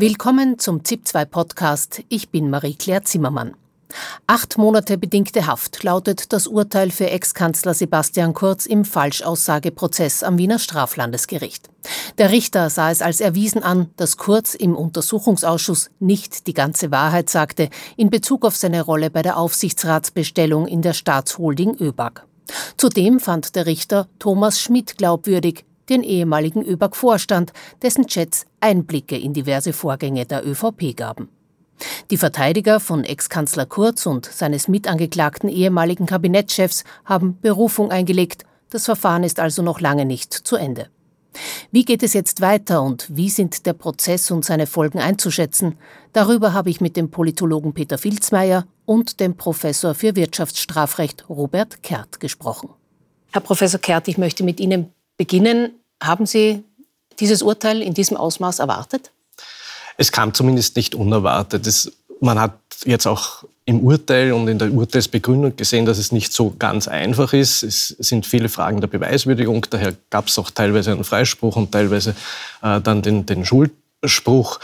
Willkommen zum ZIP2 Podcast. Ich bin Marie-Claire Zimmermann. Acht Monate bedingte Haft lautet das Urteil für Ex-Kanzler Sebastian Kurz im Falschaussageprozess am Wiener Straflandesgericht. Der Richter sah es als erwiesen an, dass Kurz im Untersuchungsausschuss nicht die ganze Wahrheit sagte in Bezug auf seine Rolle bei der Aufsichtsratsbestellung in der Staatsholding ÖBAG. Zudem fand der Richter Thomas Schmidt glaubwürdig, den ehemaligen ÖBAG-Vorstand, dessen Chats Einblicke in diverse Vorgänge der ÖVP gaben. Die Verteidiger von Ex-Kanzler Kurz und seines mitangeklagten ehemaligen Kabinettschefs haben Berufung eingelegt. Das Verfahren ist also noch lange nicht zu Ende. Wie geht es jetzt weiter und wie sind der Prozess und seine Folgen einzuschätzen? Darüber habe ich mit dem Politologen Peter Filzmeier und dem Professor für Wirtschaftsstrafrecht Robert Kert gesprochen. Herr Professor Kert, ich möchte mit Ihnen beginnen. Haben Sie dieses Urteil in diesem Ausmaß erwartet? Es kam zumindest nicht unerwartet. Es, man hat jetzt auch im Urteil und in der Urteilsbegründung gesehen, dass es nicht so ganz einfach ist. Es sind viele Fragen der Beweiswürdigung. Daher gab es auch teilweise einen Freispruch und teilweise äh, dann den, den Schuldspruch.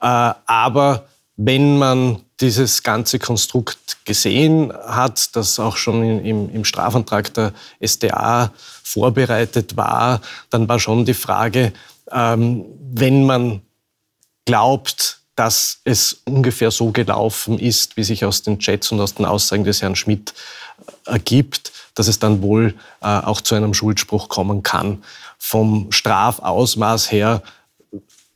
Äh, aber wenn man dieses ganze Konstrukt gesehen hat, das auch schon im, im Strafantrag der SDA vorbereitet war, dann war schon die Frage, ähm, wenn man glaubt, dass es ungefähr so gelaufen ist, wie sich aus den Chats und aus den Aussagen des Herrn Schmidt äh, ergibt, dass es dann wohl äh, auch zu einem Schuldspruch kommen kann. Vom Strafausmaß her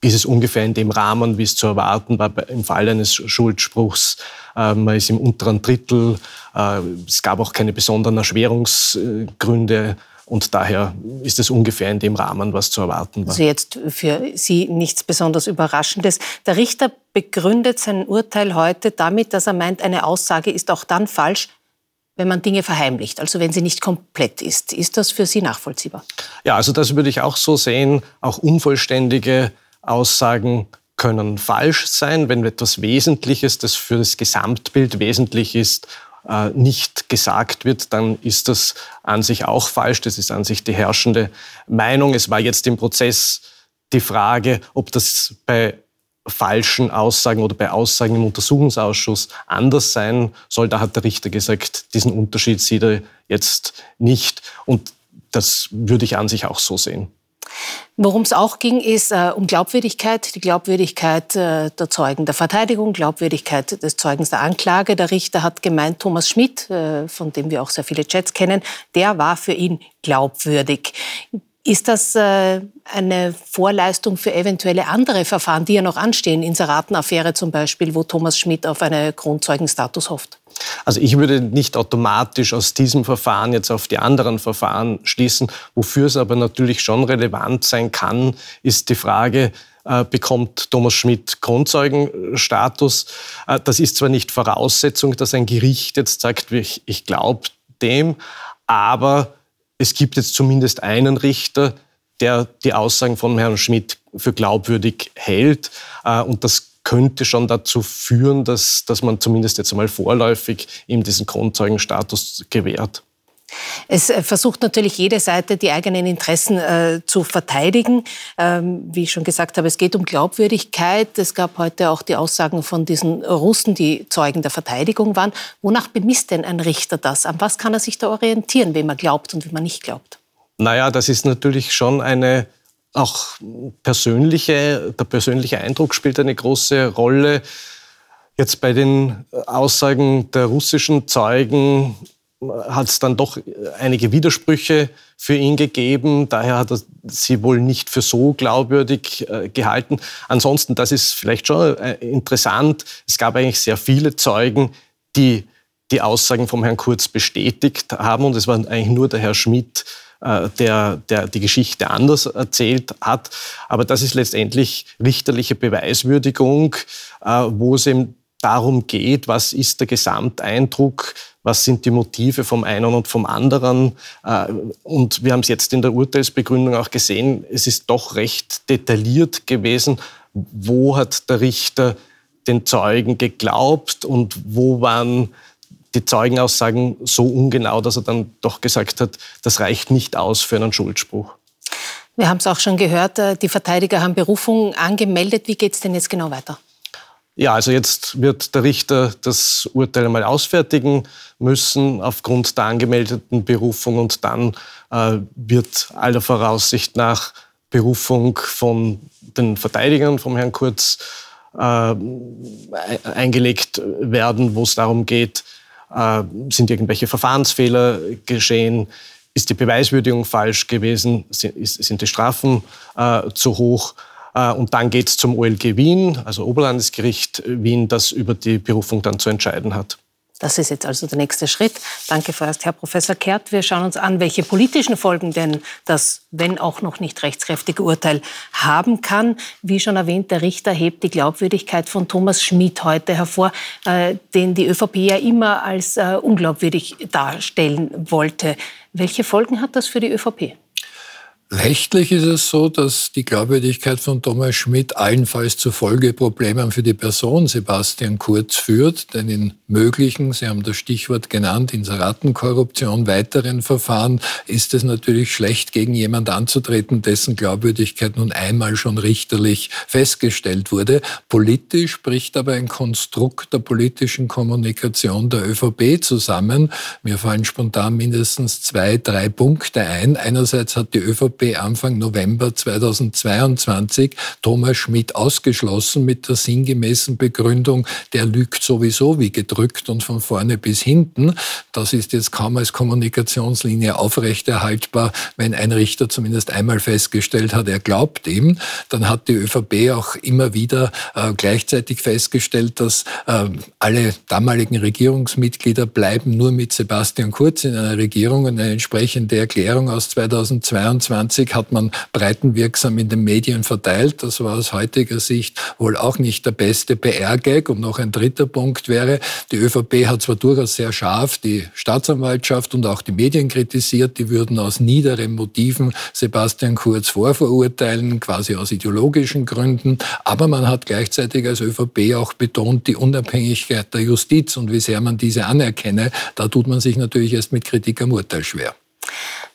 ist es ungefähr in dem Rahmen, wie es zu erwarten war im Fall eines Schuldspruchs. Äh, man ist im unteren Drittel. Äh, es gab auch keine besonderen Erschwerungsgründe. Und daher ist es ungefähr in dem Rahmen, was zu erwarten war. Also jetzt für Sie nichts besonders Überraschendes. Der Richter begründet sein Urteil heute damit, dass er meint, eine Aussage ist auch dann falsch, wenn man Dinge verheimlicht, also wenn sie nicht komplett ist. Ist das für Sie nachvollziehbar? Ja, also das würde ich auch so sehen. Auch unvollständige Aussagen können falsch sein, wenn etwas Wesentliches, das für das Gesamtbild wesentlich ist, äh, nicht gesagt wird, dann ist das an sich auch falsch. Das ist an sich die herrschende Meinung. Es war jetzt im Prozess die Frage, ob das bei falschen Aussagen oder bei Aussagen im Untersuchungsausschuss anders sein soll. Da hat der Richter gesagt, diesen Unterschied sieht er jetzt nicht. Und das würde ich an sich auch so sehen. Worum es auch ging, ist äh, um Glaubwürdigkeit, die Glaubwürdigkeit äh, der Zeugen der Verteidigung, Glaubwürdigkeit des Zeugens der Anklage. Der Richter hat gemeint, Thomas Schmidt, äh, von dem wir auch sehr viele Chats kennen, der war für ihn glaubwürdig. Ist das äh, eine Vorleistung für eventuelle andere Verfahren, die ja noch anstehen, Inseratenaffäre zum Beispiel, wo Thomas Schmidt auf einen Grundzeugenstatus hofft? Also ich würde nicht automatisch aus diesem Verfahren jetzt auf die anderen Verfahren schließen. Wofür es aber natürlich schon relevant sein kann, ist die Frage, äh, bekommt Thomas Schmidt Grundzeugenstatus. Äh, das ist zwar nicht Voraussetzung, dass ein Gericht jetzt sagt, ich, ich glaube dem, aber es gibt jetzt zumindest einen Richter, der die Aussagen von Herrn Schmidt für glaubwürdig hält. Äh, und das könnte schon dazu führen, dass, dass man zumindest jetzt einmal vorläufig ihm diesen Grundzeugenstatus gewährt. Es äh, versucht natürlich jede Seite, die eigenen Interessen äh, zu verteidigen. Ähm, wie ich schon gesagt habe, es geht um Glaubwürdigkeit. Es gab heute auch die Aussagen von diesen Russen, die Zeugen der Verteidigung waren. Wonach bemisst denn ein Richter das? An was kann er sich da orientieren, wem er glaubt und wem er nicht glaubt? Naja, das ist natürlich schon eine auch persönliche, der persönliche Eindruck spielt eine große Rolle. Jetzt bei den Aussagen der russischen Zeugen hat es dann doch einige Widersprüche für ihn gegeben. Daher hat er sie wohl nicht für so glaubwürdig äh, gehalten. Ansonsten, das ist vielleicht schon äh, interessant, es gab eigentlich sehr viele Zeugen, die die Aussagen vom Herrn Kurz bestätigt haben. Und es war eigentlich nur der Herr Schmidt, der, der die Geschichte anders erzählt hat. Aber das ist letztendlich richterliche Beweiswürdigung, äh, wo es eben darum geht, was ist der Gesamteindruck, was sind die Motive vom einen und vom anderen. Äh, und wir haben es jetzt in der Urteilsbegründung auch gesehen, es ist doch recht detailliert gewesen, wo hat der Richter den Zeugen geglaubt und wo waren die Zeugenaussagen so ungenau, dass er dann doch gesagt hat, das reicht nicht aus für einen Schuldspruch. Wir haben es auch schon gehört, äh, die Verteidiger haben Berufung angemeldet. Wie geht es denn jetzt genau weiter? Ja, also jetzt wird der Richter das Urteil einmal ausfertigen müssen aufgrund der angemeldeten Berufung und dann äh, wird aller Voraussicht nach Berufung von den Verteidigern vom Herrn Kurz äh, eingelegt werden, wo es darum geht, sind irgendwelche Verfahrensfehler geschehen, ist die Beweiswürdigung falsch gewesen, sind, sind die Strafen äh, zu hoch? Äh, und dann geht es zum OLG Wien, also Oberlandesgericht Wien, das über die Berufung dann zu entscheiden hat. Das ist jetzt also der nächste Schritt. Danke vorerst, Herr Professor Kehrt. Wir schauen uns an, welche politischen Folgen denn das, wenn auch noch nicht rechtskräftige Urteil haben kann. Wie schon erwähnt, der Richter hebt die Glaubwürdigkeit von Thomas Schmidt heute hervor, äh, den die ÖVP ja immer als äh, unglaubwürdig darstellen wollte. Welche Folgen hat das für die ÖVP? Rechtlich ist es so, dass die Glaubwürdigkeit von Thomas Schmidt allenfalls zu Folgeproblemen für die Person Sebastian Kurz führt, denn in möglichen, Sie haben das Stichwort genannt, Inseratenkorruption, weiteren Verfahren ist es natürlich schlecht, gegen jemand anzutreten, dessen Glaubwürdigkeit nun einmal schon richterlich festgestellt wurde. Politisch bricht aber ein Konstrukt der politischen Kommunikation der ÖVP zusammen. Mir fallen spontan mindestens zwei, drei Punkte ein. Einerseits hat die ÖVP ÖVP Anfang November 2022 Thomas Schmidt ausgeschlossen mit der sinngemäßen Begründung, der lügt sowieso wie gedrückt und von vorne bis hinten. Das ist jetzt kaum als Kommunikationslinie aufrechterhaltbar, wenn ein Richter zumindest einmal festgestellt hat, er glaubt ihm. Dann hat die ÖVP auch immer wieder äh, gleichzeitig festgestellt, dass äh, alle damaligen Regierungsmitglieder bleiben nur mit Sebastian Kurz in einer Regierung und eine entsprechende Erklärung aus 2022 2020 hat man breitenwirksam in den Medien verteilt. Das war aus heutiger Sicht wohl auch nicht der beste PR-Gag. Und noch ein dritter Punkt wäre, die ÖVP hat zwar durchaus sehr scharf die Staatsanwaltschaft und auch die Medien kritisiert, die würden aus niederen Motiven Sebastian Kurz vorverurteilen, quasi aus ideologischen Gründen. Aber man hat gleichzeitig als ÖVP auch betont die Unabhängigkeit der Justiz und wie sehr man diese anerkenne. Da tut man sich natürlich erst mit Kritik am Urteil schwer.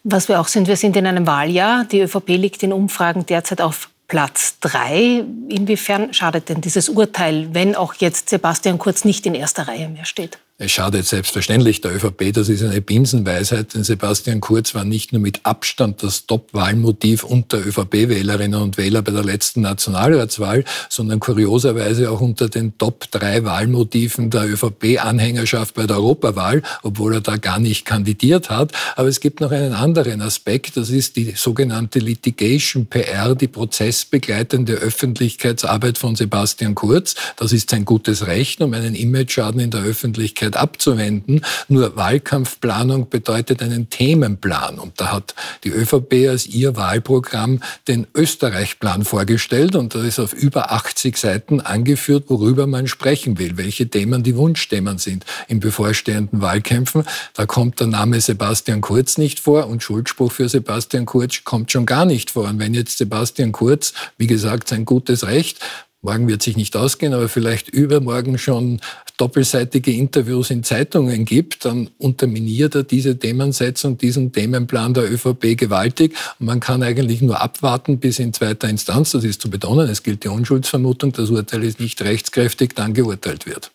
Was wir auch sind, wir sind in einem Wahljahr. Die ÖVP liegt in Umfragen derzeit auf Platz drei. Inwiefern schadet denn dieses Urteil, wenn auch jetzt Sebastian Kurz nicht in erster Reihe mehr steht? Es schadet selbstverständlich der ÖVP, das ist eine Binsenweisheit, denn Sebastian Kurz war nicht nur mit Abstand das Top-Wahlmotiv unter ÖVP-Wählerinnen und Wähler bei der letzten Nationalratswahl, sondern kurioserweise auch unter den Top drei Wahlmotiven der ÖVP-Anhängerschaft bei der Europawahl, obwohl er da gar nicht kandidiert hat. Aber es gibt noch einen anderen Aspekt, das ist die sogenannte Litigation PR, die prozessbegleitende Öffentlichkeitsarbeit von Sebastian Kurz. Das ist sein gutes Recht, um einen Imageschaden in der Öffentlichkeit Öffentlichkeit abzuwenden. Nur Wahlkampfplanung bedeutet einen Themenplan. Und da hat die ÖVP als ihr Wahlprogramm den Österreich-Plan vorgestellt. Und da ist auf über 80 Seiten angeführt, worüber man sprechen will, welche Themen die Wunschthemen sind in bevorstehenden Wahlkämpfen. Da kommt der Name Sebastian Kurz nicht vor und Schuldspruch für Sebastian Kurz kommt schon gar nicht vor. Und wenn jetzt Sebastian Kurz, wie gesagt, sein gutes Recht, morgen wird sich nicht ausgehen, aber vielleicht übermorgen schon doppelseitige Interviews in Zeitungen gibt, dann unterminiert er diese Themensetzung, diesen Themenplan der ÖVP gewaltig. Und man kann eigentlich nur abwarten bis in zweiter Instanz, das ist zu betonen, es gilt die Unschuldsvermutung, das Urteil ist nicht rechtskräftig, dann geurteilt wird.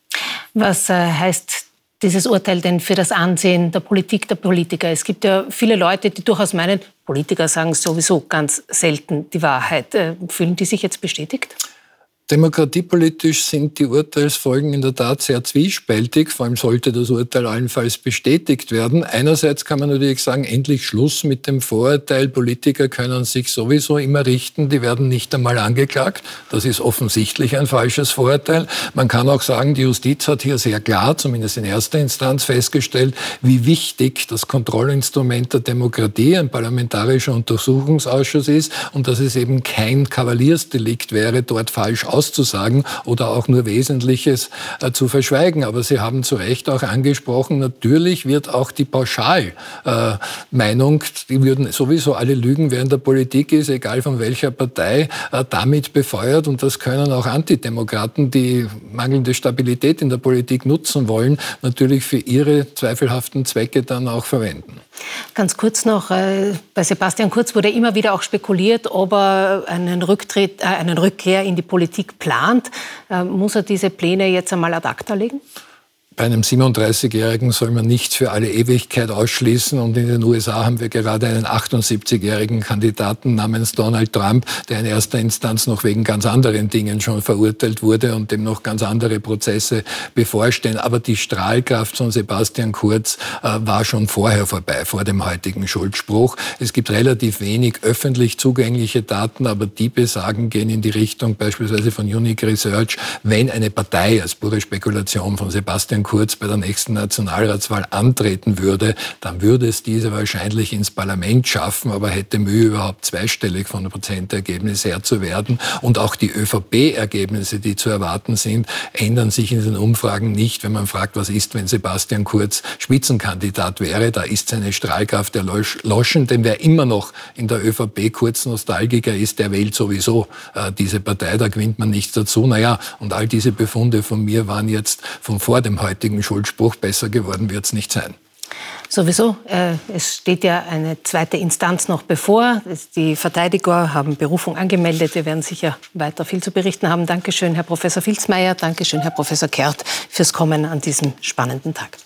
Was äh, heißt dieses Urteil denn für das Ansehen der Politik, der Politiker? Es gibt ja viele Leute, die durchaus meinen, Politiker sagen sowieso ganz selten die Wahrheit. Äh, fühlen die sich jetzt bestätigt? Demokratiepolitisch sind die Urteilsfolgen in der Tat sehr zwiespältig. Vor allem sollte das Urteil allenfalls bestätigt werden. Einerseits kann man natürlich sagen, endlich Schluss mit dem Vorurteil, Politiker können sich sowieso immer richten, die werden nicht einmal angeklagt. Das ist offensichtlich ein falsches Vorurteil. Man kann auch sagen, die Justiz hat hier sehr klar, zumindest in erster Instanz, festgestellt, wie wichtig das Kontrollinstrument der Demokratie, ein parlamentarischer Untersuchungsausschuss ist und dass es eben kein Kavaliersdelikt wäre, dort falsch auszusagen oder auch nur Wesentliches äh, zu verschweigen. Aber Sie haben zu Recht auch angesprochen, natürlich wird auch die Pauschalmeinung, äh, die würden sowieso alle lügen, in der Politik ist, egal von welcher Partei, äh, damit befeuert. Und das können auch Antidemokraten, die mangelnde Stabilität in der Politik nutzen wollen, natürlich für ihre zweifelhaften Zwecke dann auch verwenden. Ganz kurz noch, äh, bei Sebastian Kurz wurde immer wieder auch spekuliert, ob er einen, Rücktritt, äh, einen Rückkehr in die Politik plant. Äh, muss er diese Pläne jetzt einmal ad acta legen? Bei einem 37-Jährigen soll man nichts für alle Ewigkeit ausschließen. Und in den USA haben wir gerade einen 78-jährigen Kandidaten namens Donald Trump, der in erster Instanz noch wegen ganz anderen Dingen schon verurteilt wurde und dem noch ganz andere Prozesse bevorstehen. Aber die Strahlkraft von Sebastian Kurz äh, war schon vorher vorbei, vor dem heutigen Schuldspruch. Es gibt relativ wenig öffentlich zugängliche Daten, aber die besagen, gehen in die Richtung beispielsweise von Unique Research, wenn eine Partei als pure Spekulation von Sebastian Kurz bei der nächsten Nationalratswahl antreten würde, dann würde es diese wahrscheinlich ins Parlament schaffen, aber hätte Mühe, überhaupt zweistellig von Prozentergebnis her zu werden. Und auch die ÖVP-Ergebnisse, die zu erwarten sind, ändern sich in den Umfragen nicht, wenn man fragt, was ist, wenn Sebastian Kurz Spitzenkandidat wäre. Da ist seine Strahlkraft erloschen, denn wer immer noch in der ÖVP kurz Nostalgiker ist, der wählt sowieso äh, diese Partei, da gewinnt man nichts dazu. Naja, und all diese Befunde von mir waren jetzt von vor dem heutigen heutigen Schuldspruch. Besser geworden wird es nicht sein. Sowieso. Äh, es steht ja eine zweite Instanz noch bevor. Die Verteidiger haben Berufung angemeldet. Wir werden sicher weiter viel zu berichten haben. Dankeschön, Herr Professor Filzmeier. Dankeschön, Herr Professor Kert, fürs Kommen an diesem spannenden Tag.